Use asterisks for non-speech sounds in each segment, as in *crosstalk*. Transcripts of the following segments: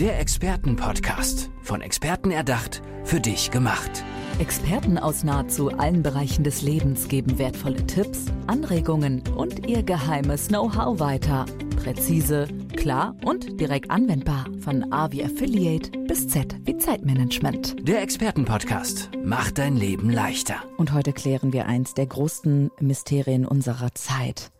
Der Expertenpodcast. Von Experten erdacht, für dich gemacht. Experten aus nahezu allen Bereichen des Lebens geben wertvolle Tipps, Anregungen und ihr geheimes Know-how weiter. Präzise, klar und direkt anwendbar. Von A wie Affiliate bis Z wie Zeitmanagement. Der Expertenpodcast macht dein Leben leichter. Und heute klären wir eins der größten Mysterien unserer Zeit.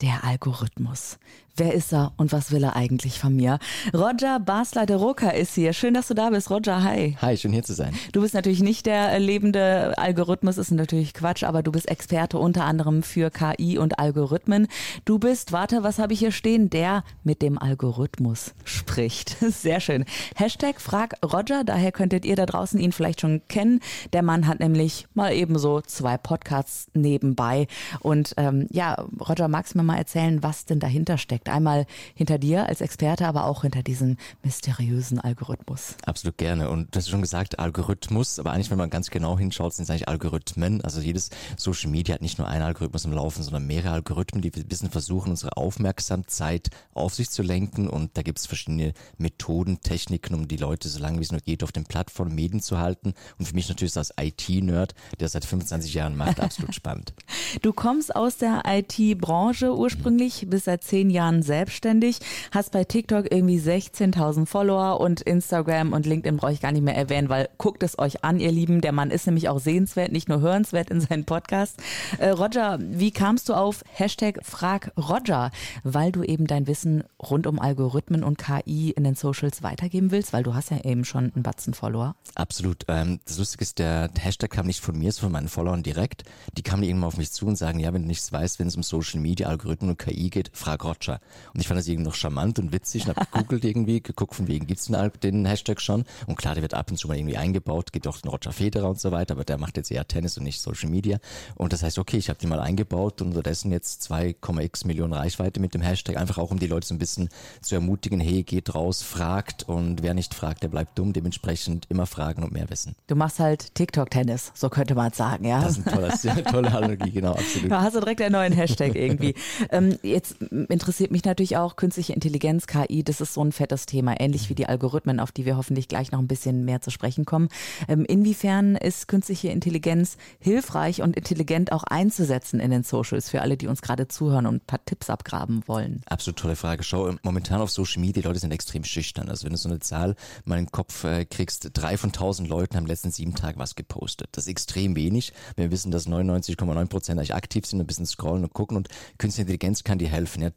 Der Algorithmus. Wer ist er und was will er eigentlich von mir? Roger Basler de Roca ist hier. Schön, dass du da bist. Roger, hi. Hi, schön hier zu sein. Du bist natürlich nicht der lebende Algorithmus, ist natürlich Quatsch, aber du bist Experte unter anderem für KI und Algorithmen. Du bist, warte, was habe ich hier stehen? Der mit dem Algorithmus spricht. *laughs* Sehr schön. Hashtag Frag Roger, daher könntet ihr da draußen ihn vielleicht schon kennen. Der Mann hat nämlich mal ebenso zwei Podcasts nebenbei. Und ähm, ja, Roger, magst du mir mal erzählen, was denn dahinter steckt? Einmal hinter dir als Experte, aber auch hinter diesem mysteriösen Algorithmus. Absolut gerne. Und du hast schon gesagt, Algorithmus, aber eigentlich, wenn man ganz genau hinschaut, sind es eigentlich Algorithmen. Also jedes Social Media hat nicht nur einen Algorithmus im Laufen, sondern mehrere Algorithmen, die ein bisschen versuchen, unsere Aufmerksamkeit auf sich zu lenken. Und da gibt es verschiedene Methoden, Techniken, um die Leute so lange wie es nur geht auf den Plattformen Medien zu halten. Und für mich natürlich als IT-Nerd, der seit 25 Jahren macht, absolut spannend. *laughs* Du kommst aus der IT-Branche ursprünglich, bist seit zehn Jahren selbstständig, hast bei TikTok irgendwie 16.000 Follower und Instagram und LinkedIn brauche ich gar nicht mehr erwähnen, weil guckt es euch an, ihr Lieben. Der Mann ist nämlich auch sehenswert, nicht nur hörenswert in seinem Podcast. Äh, Roger, wie kamst du auf Hashtag Frag Roger? Weil du eben dein Wissen rund um Algorithmen und KI in den Socials weitergeben willst, weil du hast ja eben schon einen Batzen Follower. Absolut. Ähm, das Lustige ist, der Hashtag kam nicht von mir, sondern von meinen Followern direkt. Die kamen irgendwann auf mich zu und sagen, ja, wenn du nichts weißt, wenn es um Social Media, Algorithmen und KI geht, frag Roger. Und ich fand das irgendwie noch charmant und witzig und habe gegoogelt irgendwie, geguckt, von wegen gibt's den, den Hashtag schon. Und klar, der wird ab und zu mal irgendwie eingebaut, gibt auch den Roger Federer und so weiter, aber der macht jetzt eher Tennis und nicht Social Media. Und das heißt, okay, ich habe den mal eingebaut und unterdessen jetzt 2,x Millionen Reichweite mit dem Hashtag, einfach auch um die Leute so ein bisschen zu ermutigen, hey, geht raus, fragt und wer nicht fragt, der bleibt dumm. Dementsprechend immer fragen und mehr wissen. Du machst halt TikTok-Tennis, so könnte man sagen, ja. Das ist ein tolles, ja, tolle Analogie, genau, absolut. Da hast du direkt einen neuen Hashtag irgendwie. *laughs* ähm, jetzt interessiert mich natürlich auch künstliche Intelligenz, KI, das ist so ein fettes Thema, ähnlich wie die Algorithmen, auf die wir hoffentlich gleich noch ein bisschen mehr zu sprechen kommen. Ähm, inwiefern ist künstliche Intelligenz hilfreich und intelligent auch einzusetzen in den Socials für alle, die uns gerade zuhören und ein paar Tipps abgraben wollen? Absolut tolle Frage. Schau, momentan auf Social Media, die Leute sind extrem schüchtern. Also wenn du so eine Zahl mal in den Kopf äh, kriegst, drei von tausend Leuten haben letzten sieben Tagen was gepostet. Das ist extrem wenig. Wir wissen, dass 99,9 Prozent eigentlich aktiv sind, ein bisschen scrollen und gucken und künstliche Intelligenz kann dir helfen, ja,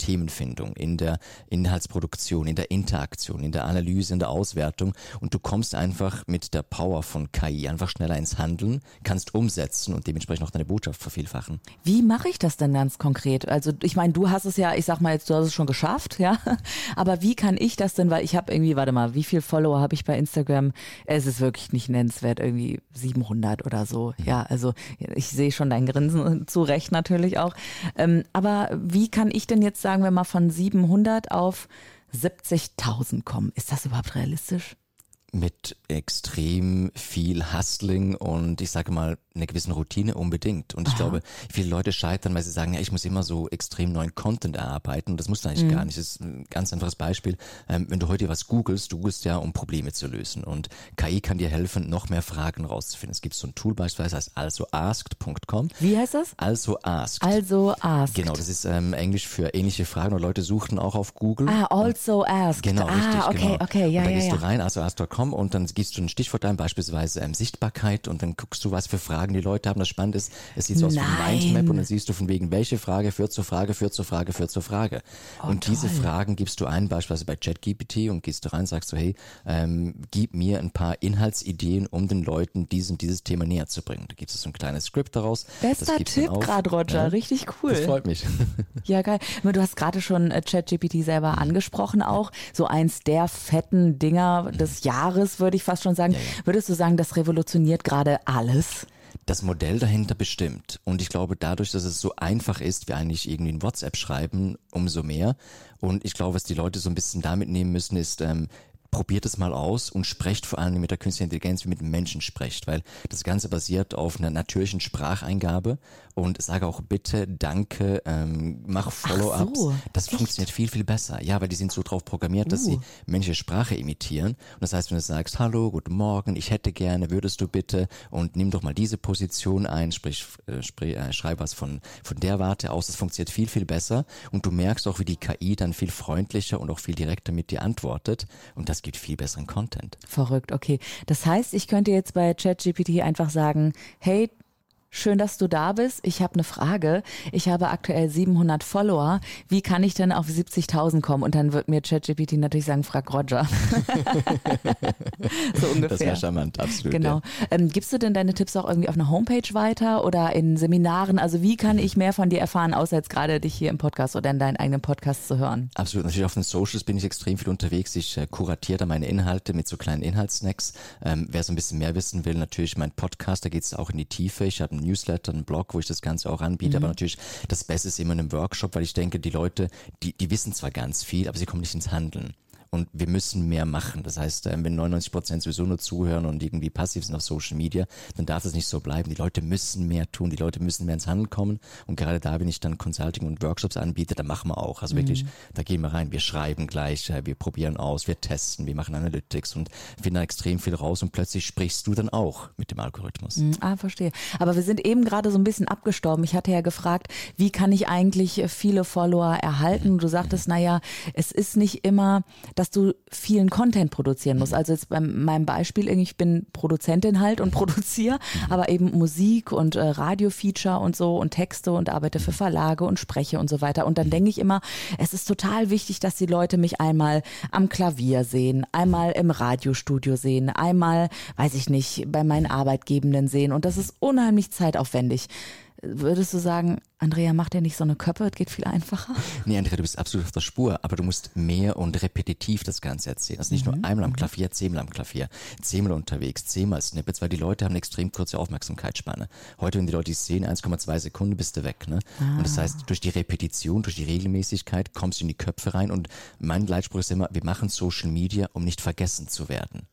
Themenfindung, in der Inhaltsproduktion, in der Interaktion, in der Analyse, in der Auswertung und du kommst einfach mit der Power von KI einfach schneller ins Handeln, kannst umsetzen und dementsprechend auch deine Botschaft vervielfachen. Wie mache ich das denn ganz konkret? Also ich meine, du hast es ja, ich sag mal jetzt, du hast es schon geschafft, ja, *laughs* aber wie kann ich das denn, weil ich habe irgendwie, warte mal, wie viel Follower habe ich bei Instagram? Es ist wirklich nicht nennenswert, irgendwie 700 oder so. Mhm. Ja, also ich sehe schon dein Grinsen *laughs* zu Recht natürlich auch. Ähm, aber wie kann ich denn jetzt, sagen wir mal, von 700 auf 70.000 kommen? Ist das überhaupt realistisch? Mit extrem viel Hustling und ich sage mal einer gewissen Routine unbedingt. Und ich Aha. glaube, viele Leute scheitern, weil sie sagen, ja, ich muss immer so extrem neuen Content erarbeiten. Und das musst du eigentlich mhm. gar nicht. Das ist ein ganz einfaches Beispiel. Ähm, wenn du heute was googelst, du googelst ja, um Probleme zu lösen. Und KI kann dir helfen, noch mehr Fragen rauszufinden. Es gibt so ein Tool beispielsweise, heißt alsoasked.com. Wie heißt das? Also asked. Also asked. Genau, das ist ähm, Englisch für ähnliche Fragen. Und Leute suchten auch auf Google. Ah, also asked. Genau, ah, richtig. okay, genau. okay, ja, und dann ja, gehst ja. du rein, alsoasked.com und dann gibst du ein Stichwort ein, beispielsweise ähm, Sichtbarkeit und dann guckst du, was für Fragen die Leute haben. Das Spannende ist, es sieht so aus wie ein Mindmap und dann siehst du von wegen, welche Frage führt zur Frage, führt zur Frage, führt zur Frage. Oh, und toll. diese Fragen gibst du ein, beispielsweise bei ChatGPT und gehst du rein, sagst du, hey, ähm, gib mir ein paar Inhaltsideen, um den Leuten diesen, dieses Thema näher zu bringen. Da gibt es so ein kleines Skript daraus. Bester Tipp gerade, Roger. Ja? Richtig cool. Das freut mich. *laughs* Ja, geil. Du hast gerade schon äh, ChatGPT selber angesprochen auch. So eins der fetten Dinger des Jahres, würde ich fast schon sagen. Ja, ja. Würdest du sagen, das revolutioniert gerade alles? das Modell dahinter bestimmt. Und ich glaube, dadurch, dass es so einfach ist, wie eigentlich irgendwie ein WhatsApp schreiben, umso mehr. Und ich glaube, was die Leute so ein bisschen damit nehmen müssen, ist, ähm, probiert es mal aus und sprecht vor allem mit der künstlichen Intelligenz wie mit Menschen sprecht, weil das Ganze basiert auf einer natürlichen Spracheingabe und sage auch bitte, danke, ähm, mach Follow-ups. so, das echt? funktioniert viel, viel besser. Ja, weil die sind so drauf programmiert, dass sie Uh. menschliche Sprache imitieren. Und das heißt, wenn du sagst, hallo, guten Morgen, ich hätte gerne, würdest du bitte und nimm doch mal diese Position ein, sprich, äh, sprich äh, schreib was von, von der Warte aus, das funktioniert viel, viel besser und du merkst auch, wie die KI dann viel freundlicher und auch viel direkter mit dir antwortet und das gibt viel besseren Content. Verrückt, okay. Das heißt, ich könnte jetzt bei ChatGPT einfach sagen, hey, schön, dass du da bist. Ich habe eine Frage. Ich habe aktuell 700 Follower. Wie kann ich denn auf 70.000 kommen? Und dann wird mir ChatGPT natürlich sagen, frag Roger. *laughs* so ungefähr. Das wäre charmant, absolut. Genau. Ja. Ähm, gibst du denn deine Tipps auch irgendwie auf einer Homepage weiter oder in Seminaren? Also wie kann ich mehr von dir erfahren, außer jetzt gerade dich hier im Podcast oder in deinen eigenen Podcast zu hören? Absolut. Natürlich auf den Socials bin ich extrem viel unterwegs. Ich äh, kuratiere da meine Inhalte mit so kleinen Inhaltssnacks. Ähm, wer so ein bisschen mehr wissen will, natürlich mein Podcast, da geht es auch in die Tiefe. Ich habe einen Newsletter, einen Blog, wo ich das Ganze auch anbiete. Aber natürlich das Beste ist immer in einem Workshop, weil ich denke, die Leute, die, die wissen zwar ganz viel, aber sie kommen nicht ins Handeln. Und wir müssen mehr machen. Das heißt, ähm, wenn 99 Prozent sowieso nur zuhören und irgendwie passiv sind auf Social Media, dann darf das nicht so bleiben. Die Leute müssen mehr tun, die Leute müssen mehr ins Handeln kommen. Und gerade da, wenn ich dann Consulting und Workshops anbiete, da machen wir auch. Also wirklich, da gehen wir rein. Wir schreiben gleich, äh, wir probieren aus, wir testen, wir machen Analytics und finden da extrem viel raus. Und plötzlich sprichst du dann auch mit dem Algorithmus. Hm, Ah, verstehe. Aber wir sind eben gerade so ein bisschen abgestorben. Ich hatte ja gefragt, wie kann ich eigentlich viele Follower erhalten? Du sagtest, naja, es ist nicht immer, dass du vielen Content produzieren musst. Also jetzt bei meinem Beispiel, ich bin Produzentin halt und *laughs* produziere, aber eben Musik und äh, Radiofeature und so und Texte und arbeite für Verlage und spreche und so weiter. Und dann denke ich immer, es ist total wichtig, dass die Leute mich einmal am Klavier sehen, einmal im Radiostudio sehen, einmal, weiß ich nicht, bei meinen Arbeitgebenden sehen. Und das ist unheimlich zeitaufwendig. Würdest du sagen, Andrea, mach dir nicht so eine Köppe, es geht viel einfacher? Nee, Andrea, du bist absolut auf der Spur, aber du musst mehr und repetitiv das Ganze erzählen. Also nicht nur einmal am Klavier, zehnmal am Klavier, zehnmal unterwegs, zehnmal Snippets, weil die Leute haben eine extrem kurze Aufmerksamkeitsspanne. Heute, wenn die Leute dich sehen, 1,2 Sekunden bist du weg. Ne? Und das heißt, durch die Repetition, durch die Regelmäßigkeit kommst du in die Köpfe rein und mein Leitspruch ist immer, wir machen Social Media, um nicht vergessen zu werden.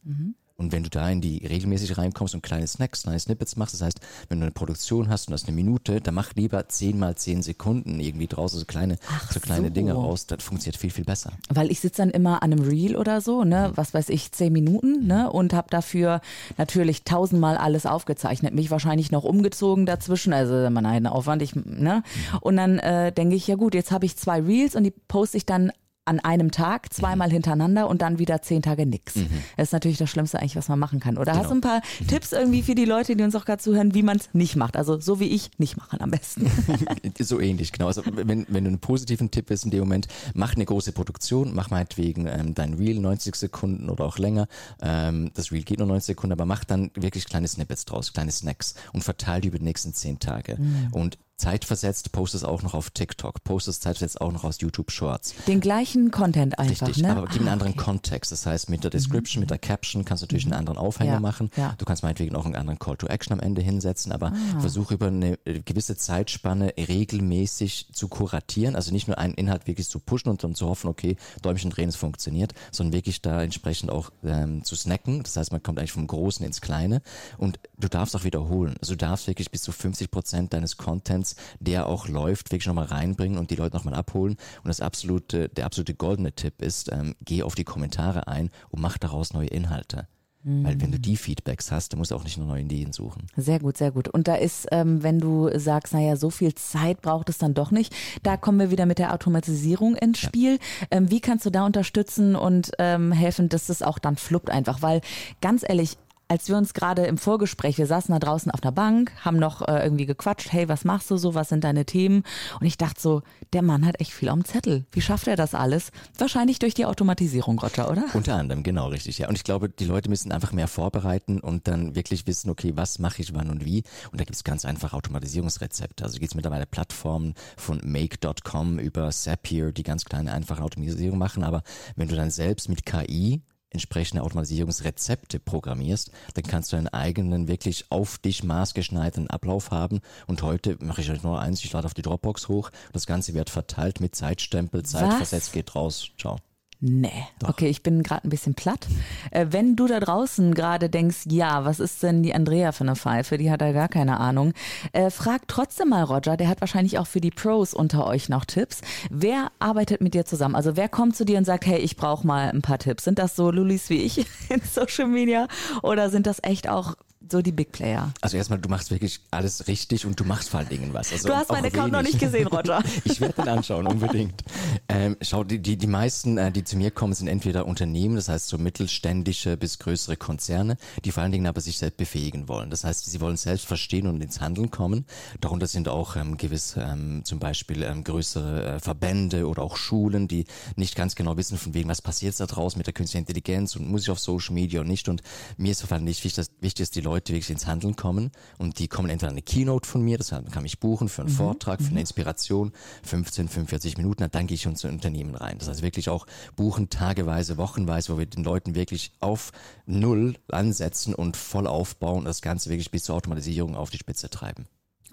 Und wenn du da in die regelmäßig reinkommst und kleine Snacks, kleine Snippets machst, das heißt, wenn du eine Produktion hast und das eine Minute, dann mach lieber 10 mal 10 Sekunden irgendwie draus, so kleine, Ach so kleine so. Dinge raus, das funktioniert viel, viel besser. Weil ich sitze dann immer an einem Reel oder so, ne, was weiß ich, zehn Minuten, ne, und habe dafür natürlich tausendmal alles aufgezeichnet, mich wahrscheinlich noch umgezogen dazwischen, also immer ein Aufwand, ich, ne, und dann äh, denke ich, ja gut, jetzt habe ich zwei Reels und die poste ich dann an einem Tag, zweimal hintereinander und dann wieder zehn Tage nix. Das ist natürlich das Schlimmste eigentlich, was man machen kann. Oder hast du ein paar Tipps irgendwie für die Leute, die uns auch gerade zuhören, wie man es nicht macht? Also so wie ich, nicht machen am besten. *laughs* so ähnlich, genau. Also wenn, wenn du einen positiven Tipp ist in dem Moment, mach eine große Produktion, mach meinetwegen ähm, dein Reel 90 Sekunden oder auch länger. Ähm, das Reel geht nur 90 Sekunden, aber mach dann wirklich kleine Snippets draus, kleine Snacks und verteile die über die nächsten zehn Tage. Und zeitversetzt postest auch noch auf TikTok, postest zeitversetzt auch noch aus YouTube Shorts. Den gleichen Content einfach, Richtig, ne? aber gib einen Ah, anderen okay. Mhm. Kontext. Das heißt, mit der Description, mit der Caption kannst du natürlich einen anderen Aufhänger Ja, machen. ja. Du kannst meinetwegen auch einen anderen Call to Action am Ende hinsetzen, aber Ah. versuch über eine äh, gewisse Zeitspanne regelmäßig zu kuratieren. Also nicht nur einen Inhalt wirklich zu pushen und dann zu hoffen, okay, Däumchen drehen, es funktioniert, sondern wirklich da entsprechend auch ähm, zu snacken. Das heißt, man kommt eigentlich vom Großen ins Kleine und du darfst auch wiederholen. Also du darfst wirklich bis zu 50 Prozent deines Contents, der auch läuft, wirklich nochmal reinbringen und die Leute nochmal abholen. Und das absolute, der absolute goldene Tipp ist, ähm, geh auf die Kommentare ein und mach daraus neue Inhalte. Weil wenn du die Feedbacks hast, dann musst du auch nicht nur neue Ideen suchen. Sehr gut, sehr gut. Und da ist, ähm, wenn du sagst, naja, so viel Zeit braucht es dann doch nicht, da kommen wir wieder mit der Automatisierung ins Spiel. Ähm, wie kannst du da unterstützen und ähm, helfen, dass es auch dann fluppt einfach? Weil ganz ehrlich, als wir uns gerade im Vorgespräch, wir saßen da draußen auf einer Bank, haben noch äh, irgendwie gequatscht, hey, was machst du so, was sind deine Themen? Und ich dachte so, der Mann hat echt viel am Zettel. Wie schafft er das alles? Wahrscheinlich durch die Automatisierung, Roger, oder? Unter anderem, genau, richtig, ja. Und ich glaube, die Leute müssen einfach mehr vorbereiten und dann wirklich wissen, okay, was mache ich wann und wie. Und da gibt es ganz einfach Automatisierungsrezepte. Also gibt es mittlerweile Plattformen von make.com über Zapier, die ganz kleine, einfache Automatisierung machen. Aber wenn du dann selbst mit KI entsprechende Automatisierungsrezepte programmierst, dann kannst du einen eigenen, wirklich auf dich maßgeschneiderten Ablauf haben. Und heute mache ich euch nur eins, ich lade auf die Dropbox hoch. Das Ganze wird verteilt mit Zeitstempel, Zeitversetzt geht raus. Ciao. Nee. Doch. Okay, ich bin gerade ein bisschen platt. Äh, wenn du da draußen gerade denkst, ja, was ist denn die Andrea für eine Pfeife? Die hat ja gar keine Ahnung. Äh, frag trotzdem mal Roger, der hat wahrscheinlich auch für die Pros unter euch noch Tipps. Wer arbeitet mit dir zusammen? Also wer kommt zu dir und sagt, hey, ich brauche mal ein paar Tipps? Sind das so Lulis wie ich *laughs* in Social Media oder sind das echt auch so die Big Player. Also erstmal, du machst wirklich alles richtig und du machst vor allen Dingen was. Also du hast meinen Account noch nicht gesehen, Roger. *laughs* ich werde den anschauen, unbedingt. Ähm, schau, die, die, die meisten, äh, die zu mir kommen, sind entweder Unternehmen, das heißt so mittelständische bis größere Konzerne, die vor allen Dingen aber sich selbst befähigen wollen. Das heißt, sie wollen selbst verstehen und ins Handeln kommen. Darunter sind auch ähm, gewiss ähm, zum Beispiel ähm, größere äh, Verbände oder auch Schulen, die nicht ganz genau wissen, von wegen, was passiert da draußen mit der künstlichen Intelligenz und muss ich auf Social Media und nicht. Und mir ist vor allem nicht wichtig, dass, wichtig, dass die Leute Leute wirklich ins Handeln kommen und die kommen entweder eine Keynote von mir, das kann ich buchen für einen mhm. Vortrag, für eine mhm. Inspiration, 15, 45 Minuten, dann gehe ich schon zu Unternehmen rein. Das heißt wirklich auch buchen tageweise, wochenweise, wo wir den Leuten wirklich auf Null ansetzen und voll aufbauen und das Ganze wirklich bis zur Automatisierung auf die Spitze treiben.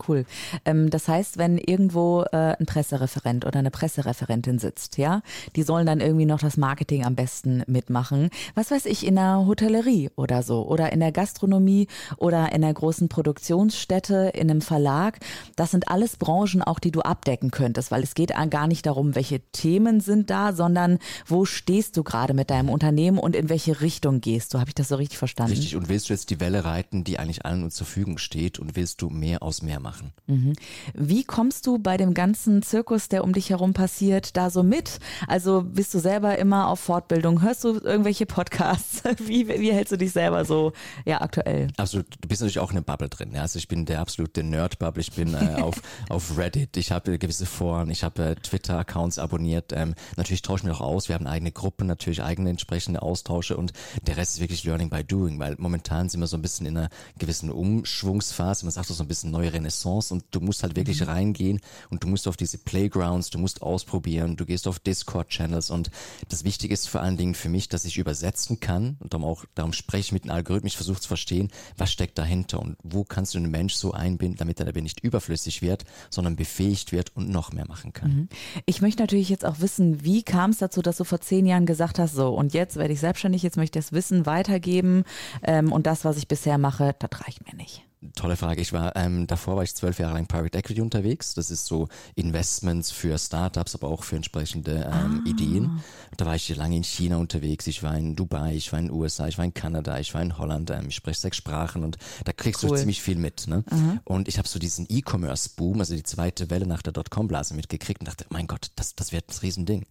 Cool. Ähm, das heißt, wenn irgendwo äh, ein Pressereferent oder eine Pressereferentin sitzt, ja, die sollen dann irgendwie noch das Marketing am besten mitmachen. Was weiß ich, in der Hotellerie oder so oder in der Gastronomie oder in einer großen Produktionsstätte, in einem Verlag. Das sind alles Branchen auch, die du abdecken könntest, weil es geht gar nicht darum, welche Themen sind da, sondern wo stehst du gerade mit deinem Unternehmen und in welche Richtung gehst du. Habe ich das so richtig verstanden? Richtig. Und willst du jetzt die Welle reiten, die eigentlich allen uns zur Verfügung steht und willst du mehr aus mehr machen? Machen. Mhm. Wie kommst du bei dem ganzen Zirkus, der um dich herum passiert, da so mit? Also bist du selber immer auf Fortbildung? Hörst du irgendwelche Podcasts? *laughs* Wie, wie hältst du dich selber so ja, aktuell? Also du bist natürlich auch in einer Bubble drin. Ja? Also ich bin der absolute Nerd-Bubble. Ich bin äh, auf, *laughs* auf Reddit, ich habe gewisse Foren, ich habe äh, Twitter-Accounts abonniert. Ähm, natürlich tauschen wir auch aus. Wir haben eigene Gruppen, natürlich eigene entsprechende Austausche und der Rest ist wirklich Learning by Doing, weil momentan sind wir so ein bisschen in einer gewissen Umschwungsphase. Man sagt so ein bisschen neue Renaissance Renaissance und du musst halt wirklich mhm. reingehen und du musst auf diese Playgrounds, du musst ausprobieren, du gehst auf Discord-Channels und das Wichtige ist vor allen Dingen für mich, dass ich übersetzen kann und darum auch, darum spreche ich mit einem Algorithmus, ich versuche zu verstehen, was steckt dahinter und wo kannst du einen Mensch so einbinden, damit er dabei nicht überflüssig wird, sondern befähigt wird und noch mehr machen kann. Mhm. Ich möchte natürlich jetzt auch wissen, wie kam es dazu, dass du vor zehn Jahren gesagt hast, so und jetzt werde ich selbstständig, jetzt möchte ich das Wissen weitergeben ähm, und das, was ich bisher mache, das reicht mir nicht. Tolle Frage. Ich war ähm, davor war ich zwölf Jahre lang Private Equity unterwegs. Das ist so Investments für Startups, aber auch für entsprechende ähm, ah. Ideen. Da war ich lange in China unterwegs. Ich war in Dubai, ich war in den USA, ich war in Kanada, ich war in Holland. Ähm, ich spreche sechs Sprachen und da kriegst cool. du ziemlich viel mit. Ne? Mhm. Und ich habe so diesen E-Commerce-Boom, also die zweite Welle nach der Dotcom-Blase mitgekriegt und dachte, mein Gott, das, das wird ein Riesending.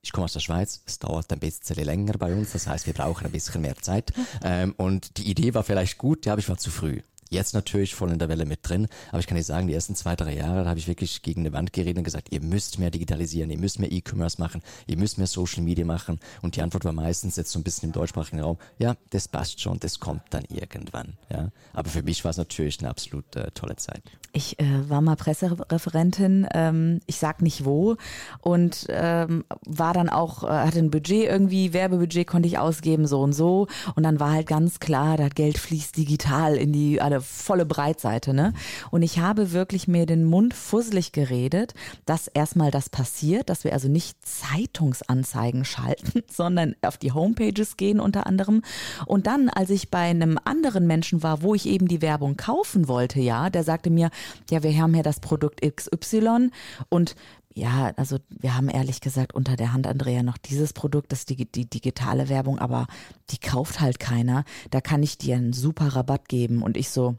Ich komme aus der Schweiz, es dauert ein bisschen länger bei uns, das heißt, wir brauchen ein bisschen mehr Zeit. *laughs* Ähm, und die Idee war vielleicht gut, ja, aber ich war zu früh. Jetzt natürlich voll in der Welle mit drin, aber ich kann dir sagen, die ersten zwei, drei Jahre habe ich wirklich gegen eine Wand geredet und gesagt, ihr müsst mehr digitalisieren, ihr müsst mehr E-Commerce machen, ihr müsst mehr Social Media machen und die Antwort war meistens jetzt so ein bisschen im deutschsprachigen Raum, ja, das passt schon, das kommt dann irgendwann, ja. Aber für mich war es natürlich eine absolut äh, tolle Zeit. Ich äh, war mal Pressereferentin, ähm, ich sag nicht wo und ähm, war dann auch, äh, hatte ein Budget irgendwie, Werbebudget konnte ich ausgeben, so und so und dann war halt ganz klar, das Geld fließt digital in die alle volle Breitseite, ne? Und ich habe wirklich mir den Mund fusselig geredet, dass erstmal das passiert, dass wir also nicht Zeitungsanzeigen schalten, *laughs* sondern auf die Homepages gehen unter anderem. Und dann, als ich bei einem anderen Menschen war, wo ich eben die Werbung kaufen wollte, ja, der sagte mir, ja, wir haben ja das Produkt XY und ja, also wir haben ehrlich gesagt unter der Hand, Andrea, noch dieses Produkt, das ist die, die digitale Werbung, aber die kauft halt keiner. Da kann ich dir einen super Rabatt geben. Und ich so,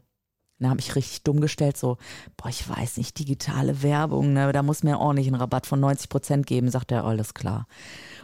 da habe ich richtig dumm gestellt, so, boah, ich weiß nicht, digitale Werbung, ne, da muss mir ordentlich einen Rabatt von 90 Prozent geben, sagt er, alles klar.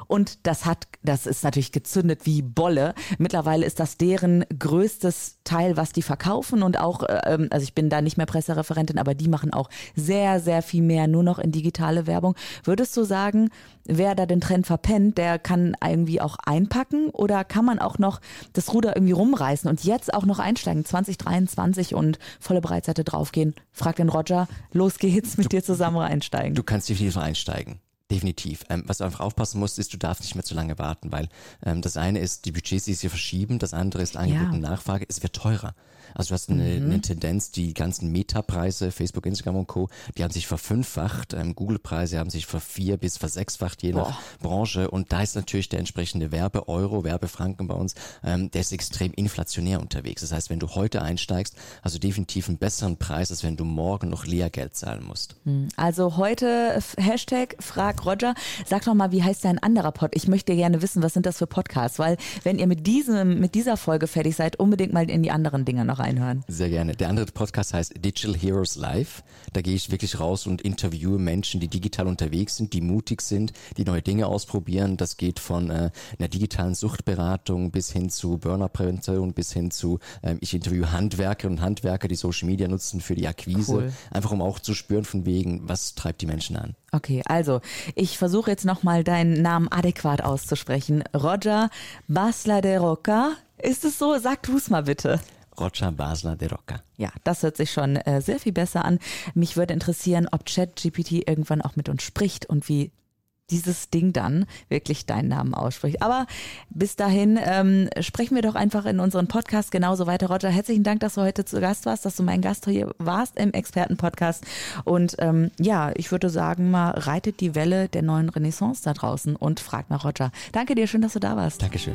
Und das hat, das ist natürlich gezündet wie Bolle. Mittlerweile ist das deren größtes Teil, was die verkaufen und auch, äh, ähm, also ich bin da nicht mehr Pressereferentin, aber die machen auch sehr, sehr viel mehr nur noch in digitale Werbung. Würdest du sagen, wer da den Trend verpennt, der kann irgendwie auch einpacken oder kann man auch noch das Ruder irgendwie rumreißen und jetzt auch noch einsteigen, 2023 und volle Breitseite draufgehen? Frag den Roger, los geht's mit du, dir zusammen einsteigen. Du kannst definitiv einsteigen Definitiv. Ähm, was du einfach aufpassen musst, ist, du darfst nicht mehr zu lange warten, weil ähm, das eine ist, die Budgets, die sich verschieben, das andere ist Angebot Ja. und Nachfrage, es wird teurer. Also du hast eine, eine Tendenz, die ganzen Meta-Preise, Facebook, Instagram und Co., die haben sich verfünffacht, ähm, Google-Preise haben sich vervier- bis versechsfacht, je nach Branche und da ist natürlich der entsprechende Werbe-Euro, Werbefranken bei uns, ähm, der ist extrem inflationär unterwegs. Das heißt, wenn du heute einsteigst, hast du definitiv einen besseren Preis, als wenn du morgen noch Lehrgeld zahlen musst. Also heute Hashtag Frag Roger. Sag doch mal, wie heißt dein anderer Pod? Ich möchte gerne wissen, was sind das für Podcasts? Weil wenn ihr mit diesem, mit dieser Folge fertig seid, unbedingt mal in die anderen Dinger noch reinhören. Sehr gerne. Der andere Podcast heißt Digital Heroes Live. Da gehe ich wirklich raus und interviewe Menschen, die digital unterwegs sind, die mutig sind, die neue Dinge ausprobieren. Das geht von äh, einer digitalen Suchtberatung bis hin zu Burnerprävention, bis hin zu, ähm, ich interviewe Handwerker und Handwerker, die Social Media nutzen für die Akquise. Cool. Einfach um auch zu spüren von wegen, was treibt die Menschen an. Okay, also ich versuche jetzt nochmal deinen Namen adäquat auszusprechen. Roger Basla de Roca. Ist es so? Sag du's mal bitte. Roger Basler de Roca. Ja, das hört sich schon äh, sehr viel besser an. Mich würde interessieren, ob ChatGPT irgendwann auch mit uns spricht und wie dieses Ding dann wirklich deinen Namen ausspricht. Aber bis dahin ähm, sprechen wir doch einfach in unseren Podcast genauso weiter. Roger, herzlichen Dank, dass du heute zu Gast warst, dass du mein Gast hier warst im Expertenpodcast. Und ähm, ja, ich würde sagen, mal reitet die Welle der neuen Renaissance da draußen und fragt nach Roger. Danke dir, schön, dass du da warst. Dankeschön.